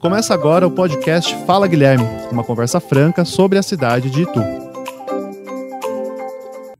Começa agora o podcast Fala Guilherme, uma conversa franca sobre a cidade de Itu.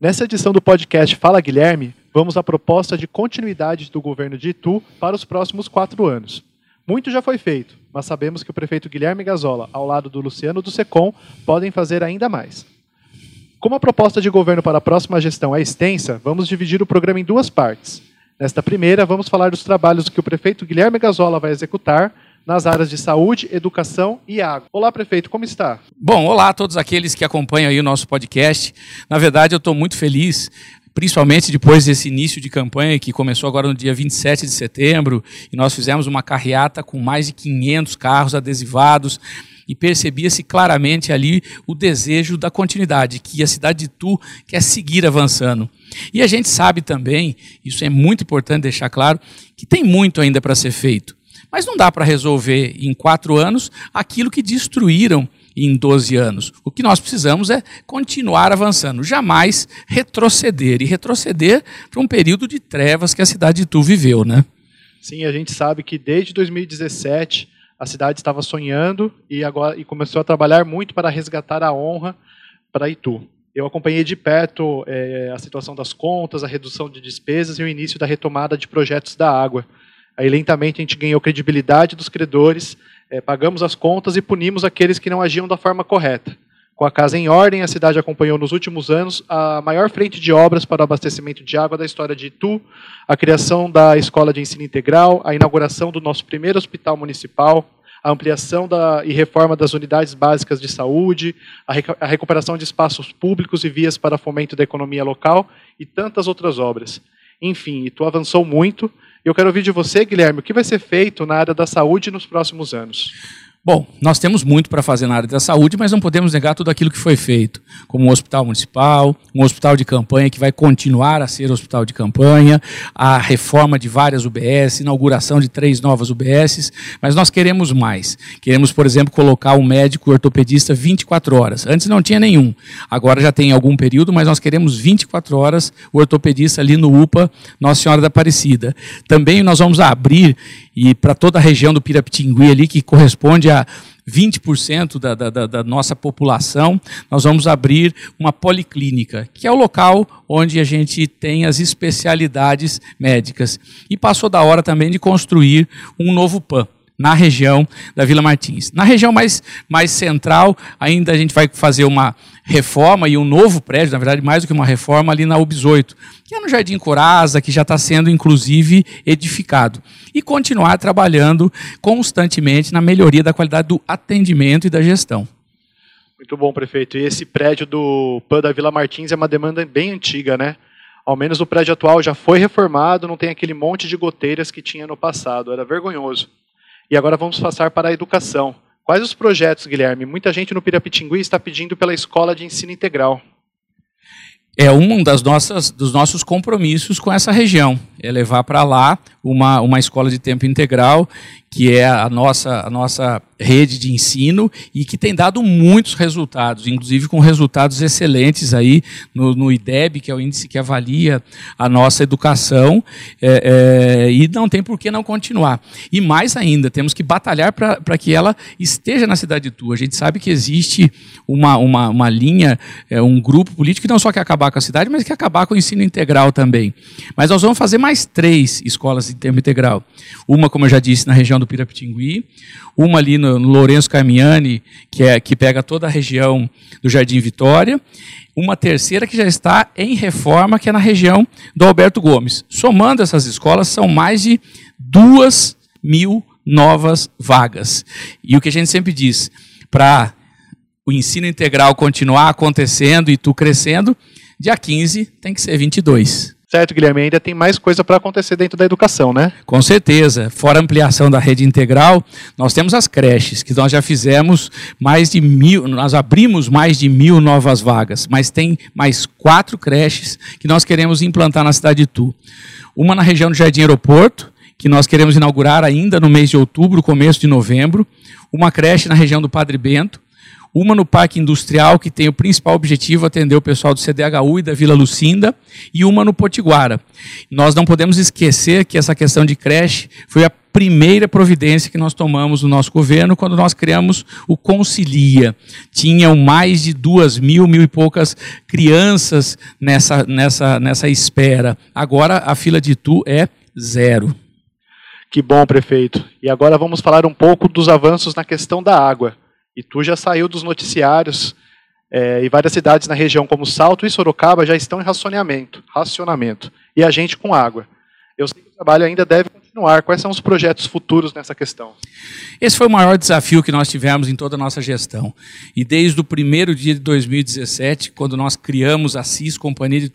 Nessa edição do podcast Fala Guilherme, vamos à proposta de continuidade do governo de Itu para os próximos quatro anos. Muito já foi feito, mas sabemos que o prefeito Guilherme Gazola, ao lado do Luciano do Secom, podem fazer ainda mais. Como a proposta de governo para a próxima gestão é extensa, vamos dividir o programa em duas partes. Nesta primeira, vamos falar dos trabalhos que o prefeito Guilherme Gazola vai executar nas áreas de saúde, educação e água. Olá, prefeito, como está? Bom, olá a todos aqueles que acompanham aí o nosso podcast. Na verdade, eu estou muito feliz principalmente depois desse início de campanha que começou agora no dia 27 de setembro, e nós fizemos uma carreata com mais de 500 carros adesivados, e percebia-se claramente ali o desejo da continuidade, que a cidade de Tu quer seguir avançando. E a gente sabe também, isso é muito importante deixar claro, que tem muito ainda para ser feito. Mas não dá para resolver em quatro anos aquilo que destruíram em 12 anos. O que nós precisamos é continuar avançando, jamais retroceder. E retroceder para um período de trevas que a cidade de Tu viveu, né? Sim, a gente sabe que desde 2017 a cidade estava sonhando e agora e começou a trabalhar muito para resgatar a honra para Itu. Eu acompanhei de perto é, a situação das contas, a redução de despesas e o início da retomada de projetos da água. Aí lentamente a gente ganhou credibilidade dos credores, é, pagamos as contas e punimos aqueles que não agiam da forma correta. Com a casa em ordem, a cidade acompanhou nos últimos anos a maior frente de obras para o abastecimento de água da história de Itu, a criação da escola de ensino integral, a inauguração do nosso primeiro hospital municipal, a ampliação da, e reforma das unidades básicas de saúde, a, a recuperação de espaços públicos e vias para fomento da economia local e tantas outras obras. Enfim, Itu avançou muito eu quero ouvir de você, Guilherme, o que vai ser feito na área da saúde nos próximos anos? Bom, nós temos muito para fazer na área da saúde, mas não podemos negar tudo aquilo que foi feito, como um hospital municipal, um hospital de campanha que vai continuar a ser hospital de campanha, a reforma de várias UBS, inauguração de três novas UBSs, mas nós queremos mais. Queremos, por exemplo, colocar um médico ortopedista 24 horas. Antes não tinha nenhum, agora já tem algum período, mas nós queremos 24 horas o ortopedista ali no UPA Nossa Senhora da Aparecida. Também nós vamos abrir e para toda a região do Pirapitingui ali, que corresponde a 20% da, da, da, nossa população, nós vamos abrir uma policlínica, que é o local onde a gente tem as especialidades médicas. E passou da hora também de construir um novo PAN na região da Vila Martins. Na região mais, mais central, ainda a gente vai fazer uma reforma e um novo prédio, na verdade, mais do que uma reforma, ali na UBS 8, que é no Jardim Coraza, que já está sendo, inclusive, edificado. E continuar trabalhando constantemente na melhoria da qualidade do atendimento e da gestão. Muito bom, prefeito. E esse prédio do PAN da Vila Martins é uma demanda bem antiga, né? Ao menos o prédio atual já foi reformado, não tem aquele monte de goteiras que tinha no passado. Era vergonhoso. E agora vamos passar para a educação. Quais os projetos, Guilherme? Muita gente no Pirapitingui está pedindo pela escola de ensino integral. É um das nossas, dos nossos compromissos com essa região, é levar para lá uma, uma escola de tempo integral que é a nossa, a nossa rede de ensino e que tem dado muitos resultados, inclusive com resultados excelentes aí no, no IDEB, que é o índice que avalia a nossa educação, é, é, e não tem por que não continuar. E mais ainda, temos que batalhar para que ela esteja na cidade tua. A gente sabe que existe uma, uma, uma linha, é, um grupo político que não só quer acabar com a cidade, mas quer acabar com o ensino integral também. Mas nós vamos fazer mais três escolas de tempo integral. Uma, como eu já disse, na região região do Pirapitingui, uma ali no, no Lourenço Carmiani, que, é, que pega toda a região do Jardim Vitória, uma terceira que já está em reforma, que é na região do Alberto Gomes. Somando essas escolas, são mais de duas mil novas vagas. E o que a gente sempre diz, para o ensino integral continuar acontecendo e tu crescendo, dia 15 tem que ser 22. Certo, Guilherme, ainda tem mais coisa para acontecer dentro da educação, né? Com certeza. Fora a ampliação da rede integral, nós temos as creches, que nós já fizemos mais de mil, nós abrimos mais de mil novas vagas, mas tem mais quatro creches que nós queremos implantar na cidade de Tu. Uma na região do Jardim Aeroporto, que nós queremos inaugurar ainda no mês de outubro, começo de novembro. Uma creche na região do Padre Bento, uma no Parque Industrial, que tem o principal objetivo atender o pessoal do CDHU e da Vila Lucinda, e uma no Potiguara. Nós não podemos esquecer que essa questão de creche foi a primeira providência que nós tomamos no nosso governo quando nós criamos o Concilia. Tinham mais de duas mil, mil e poucas crianças nessa, nessa, nessa espera. Agora a fila de Tu é zero. Que bom, prefeito. E agora vamos falar um pouco dos avanços na questão da água. E tu já saiu dos noticiários é, e várias cidades na região, como Salto e Sorocaba, já estão em racionamento, racionamento. E a gente com água. Eu sei que o trabalho ainda deve continuar. Quais são os projetos futuros nessa questão? Esse foi o maior desafio que nós tivemos em toda a nossa gestão. E desde o primeiro dia de 2017, quando nós criamos a CIS, Companhia de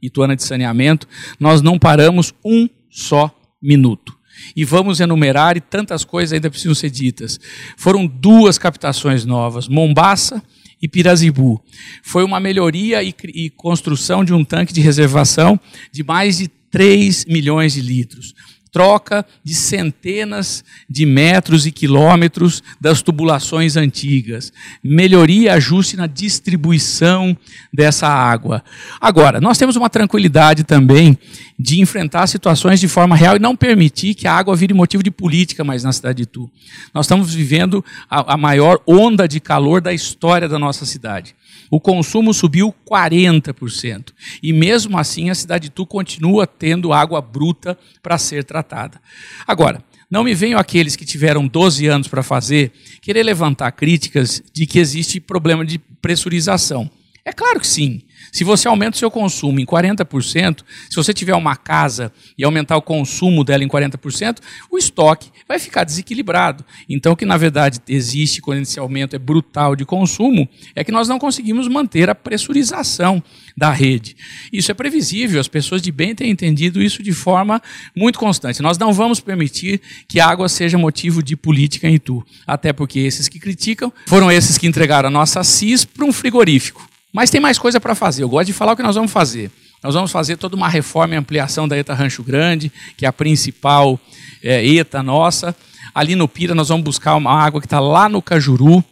Ituana, de Saneamento, nós não paramos um só minuto e vamos enumerar, e tantas coisas ainda precisam ser ditas. Foram duas captações novas, Mombaça e Pirazibu. Foi uma melhoria e, e construção de um tanque de reservação de mais de 3 milhões de litros troca de centenas de metros e quilômetros das tubulações antigas, melhoria e ajuste na distribuição dessa água. Agora, nós temos uma tranquilidade também de enfrentar situações de forma real e não permitir que a água vire motivo de política mais na cidade de Tu. Nós estamos vivendo a, a maior onda de calor da história da nossa cidade o consumo subiu 40%. E mesmo assim, a cidade de Tu continua tendo água bruta para ser tratada. Agora, não me venham aqueles que tiveram 12 anos para fazer querer levantar críticas de que existe problema de pressurização. É claro que sim. Se você aumenta o seu consumo em 40%, se você tiver uma casa e aumentar o consumo dela em 40%, o estoque vai ficar desequilibrado. Então, o que na verdade existe quando esse aumento é brutal de consumo é que nós não conseguimos manter a pressurização da rede. Isso é previsível, as pessoas de bem têm entendido isso de forma muito constante. Nós não vamos permitir que a água seja motivo de política em Itu, até porque esses que criticam foram esses que entregaram a nossa CIS para um frigorífico. Mas tem mais coisa para fazer. Eu gosto de falar o que nós vamos fazer. Nós vamos fazer toda uma reforma e ampliação da ETA Rancho Grande, que é a principal é, ETA nossa. Ali no Pira, nós vamos buscar uma água que está lá no Cajuru,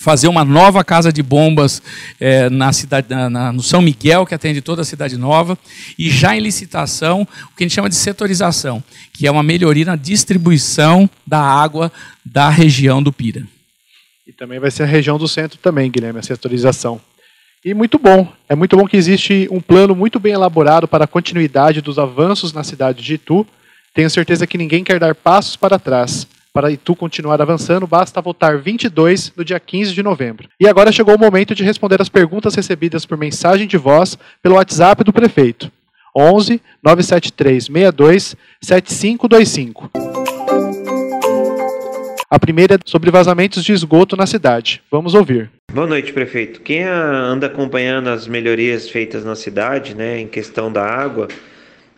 fazer uma nova casa de bombas é, na cidade, na, na, no São Miguel, que atende toda a cidade nova, e já em licitação, o que a gente chama de setorização, que é uma melhoria na distribuição da água da região do Pira. E também vai ser a região do centro também, Guilherme, a setorização. E muito bom. É muito bom que existe um plano muito bem elaborado para a continuidade dos avanços na cidade de Itu. Tenho certeza que ninguém quer dar passos para trás. Para Itu continuar avançando, basta votar 22 no dia 15 de novembro. E agora chegou o momento de responder as perguntas recebidas por mensagem de voz pelo WhatsApp do prefeito. 11 973 62 7525. A primeira é sobre vazamentos de esgoto na cidade. Vamos ouvir. Boa noite, prefeito. Quem anda acompanhando as melhorias feitas na cidade, né, em questão da água,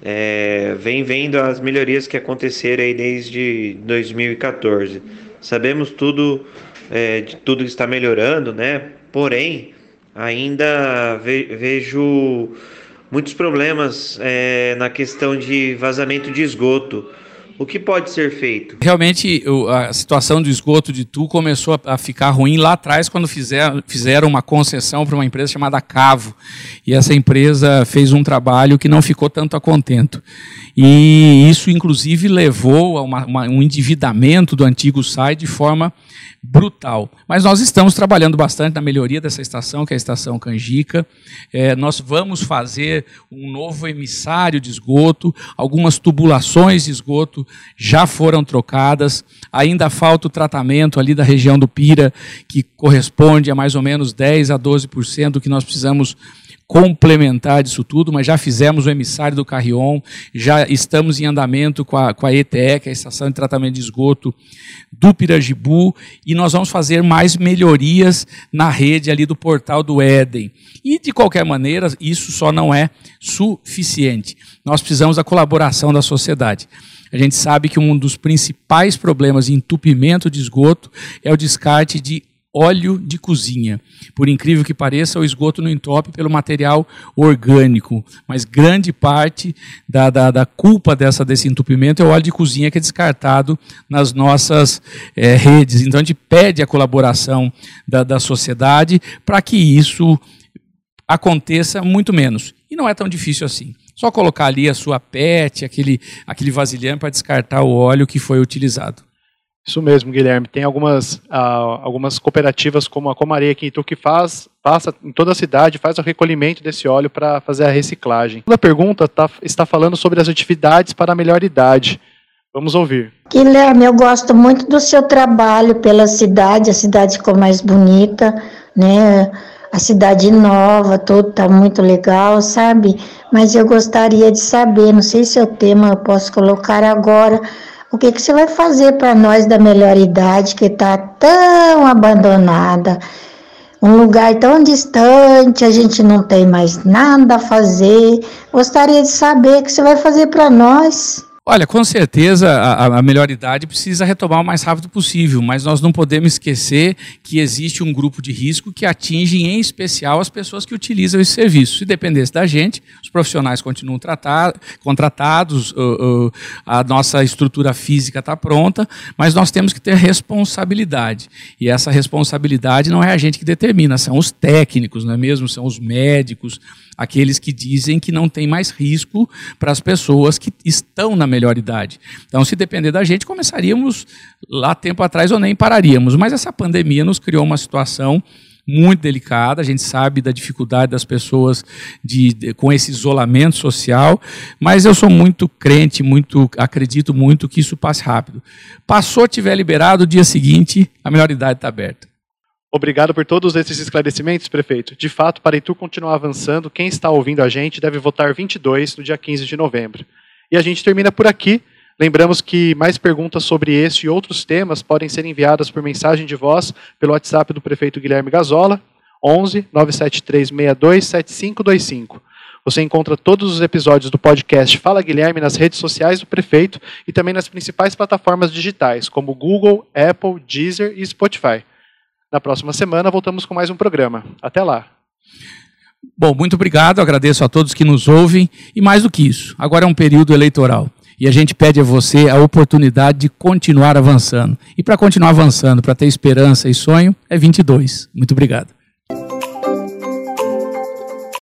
é, vem vendo as melhorias que aconteceram aí desde 2014. Sabemos tudo, é, de tudo que está melhorando, né? Porém, ainda ve vejo muitos problemas é, na questão de vazamento de esgoto. O que pode ser feito? Realmente, a situação do esgoto de Tu começou a ficar ruim lá atrás, quando fizeram, uma concessão para uma empresa chamada Cavo. E essa empresa fez um trabalho que não ficou tanto a contento. E isso, inclusive, levou a uma, uma, um endividamento do antigo SAI de forma brutal. Mas nós estamos trabalhando bastante na melhoria dessa estação, que é a estação Canjica. É, nós vamos fazer um novo emissário de esgoto, algumas tubulações de esgoto já foram trocadas, ainda falta o tratamento ali da região do Pira, que corresponde a mais ou menos 10 a 12% do que nós precisamos complementar disso tudo, mas já fizemos o emissário do Carrion, já estamos em andamento com a, com a ETE, que é a Estação de Tratamento de Esgoto do Pirajibu, e nós vamos fazer mais melhorias na rede ali do portal do Éden. E, de qualquer maneira, isso só não é suficiente. Nós precisamos da colaboração da sociedade. A gente sabe que um dos principais problemas de entupimento de esgoto é o descarte de óleo de cozinha. Por incrível que pareça, o esgoto não entope pelo material orgânico, mas grande parte da, da, da culpa dessa, desse entupimento é o óleo de cozinha que é descartado nas nossas é, redes. Então a gente pede a colaboração da, da sociedade para que isso aconteça muito menos. E não é tão difícil assim. Só colocar ali a sua PET, aquele, aquele vasilhame para descartar o óleo que foi utilizado. Isso mesmo, Guilherme. Tem algumas, uh, algumas cooperativas como a Comaria aqui em Itu que faz, passa em toda a cidade, faz o recolhimento desse óleo para fazer a reciclagem. A pergunta tá, está falando sobre as atividades para a melhor idade. Vamos ouvir. Guilherme, eu gosto muito do seu trabalho pela cidade, a cidade ficou mais bonita, né? A cidade nova, tudo tá muito legal, sabe? Mas eu gostaria de saber, não sei se é o tema eu posso colocar agora, o que, que você vai fazer para nós da melhor idade que está tão abandonada? Um lugar tão distante, a gente não tem mais nada a fazer. Gostaria de saber o que você vai fazer para nós. Olha, com certeza a, a, melhor idade precisa retomar o mais rápido possível, mas nós não podemos esquecer que existe um grupo de risco que atinge em especial as pessoas que utilizam esse serviço. Se dependesse da gente, os profissionais continuam tratar, contratados, uh, uh, a nossa estrutura física está pronta, mas nós temos que ter responsabilidade. E essa responsabilidade não é a gente que determina, são os técnicos, não é mesmo? São os médicos, aqueles que dizem que não tem mais risco para as pessoas que estão na melhor idade. Então, se depender da gente, começaríamos lá tempo atrás ou nem pararíamos. Mas essa pandemia nos criou uma situação muito delicada. A gente sabe da dificuldade das pessoas de, de, com esse isolamento social, mas eu sou muito crente, muito acredito muito que isso passe rápido. Passou, tiver liberado, o dia seguinte a melhor idade está aberta. Obrigado por todos esses esclarecimentos, prefeito. De fato, para Itu continuar avançando, quem está ouvindo a gente deve votar 22 no dia 15 de novembro. E a gente termina por aqui. Lembramos que mais perguntas sobre este e outros temas podem ser enviadas por mensagem de voz pelo WhatsApp do prefeito Guilherme Gazola, 11 973 62 7525. Você encontra todos os episódios do podcast Fala Guilherme nas redes sociais do prefeito e também nas principais plataformas digitais, como Google, Apple, Deezer e Spotify. Na próxima semana voltamos com mais um programa. Até lá. Bom, muito obrigado, agradeço a todos que nos ouvem e mais do que isso, agora é um período eleitoral e a gente pede a você a oportunidade de continuar avançando. E para continuar avançando, para ter esperança e sonho, é 22. Muito obrigado.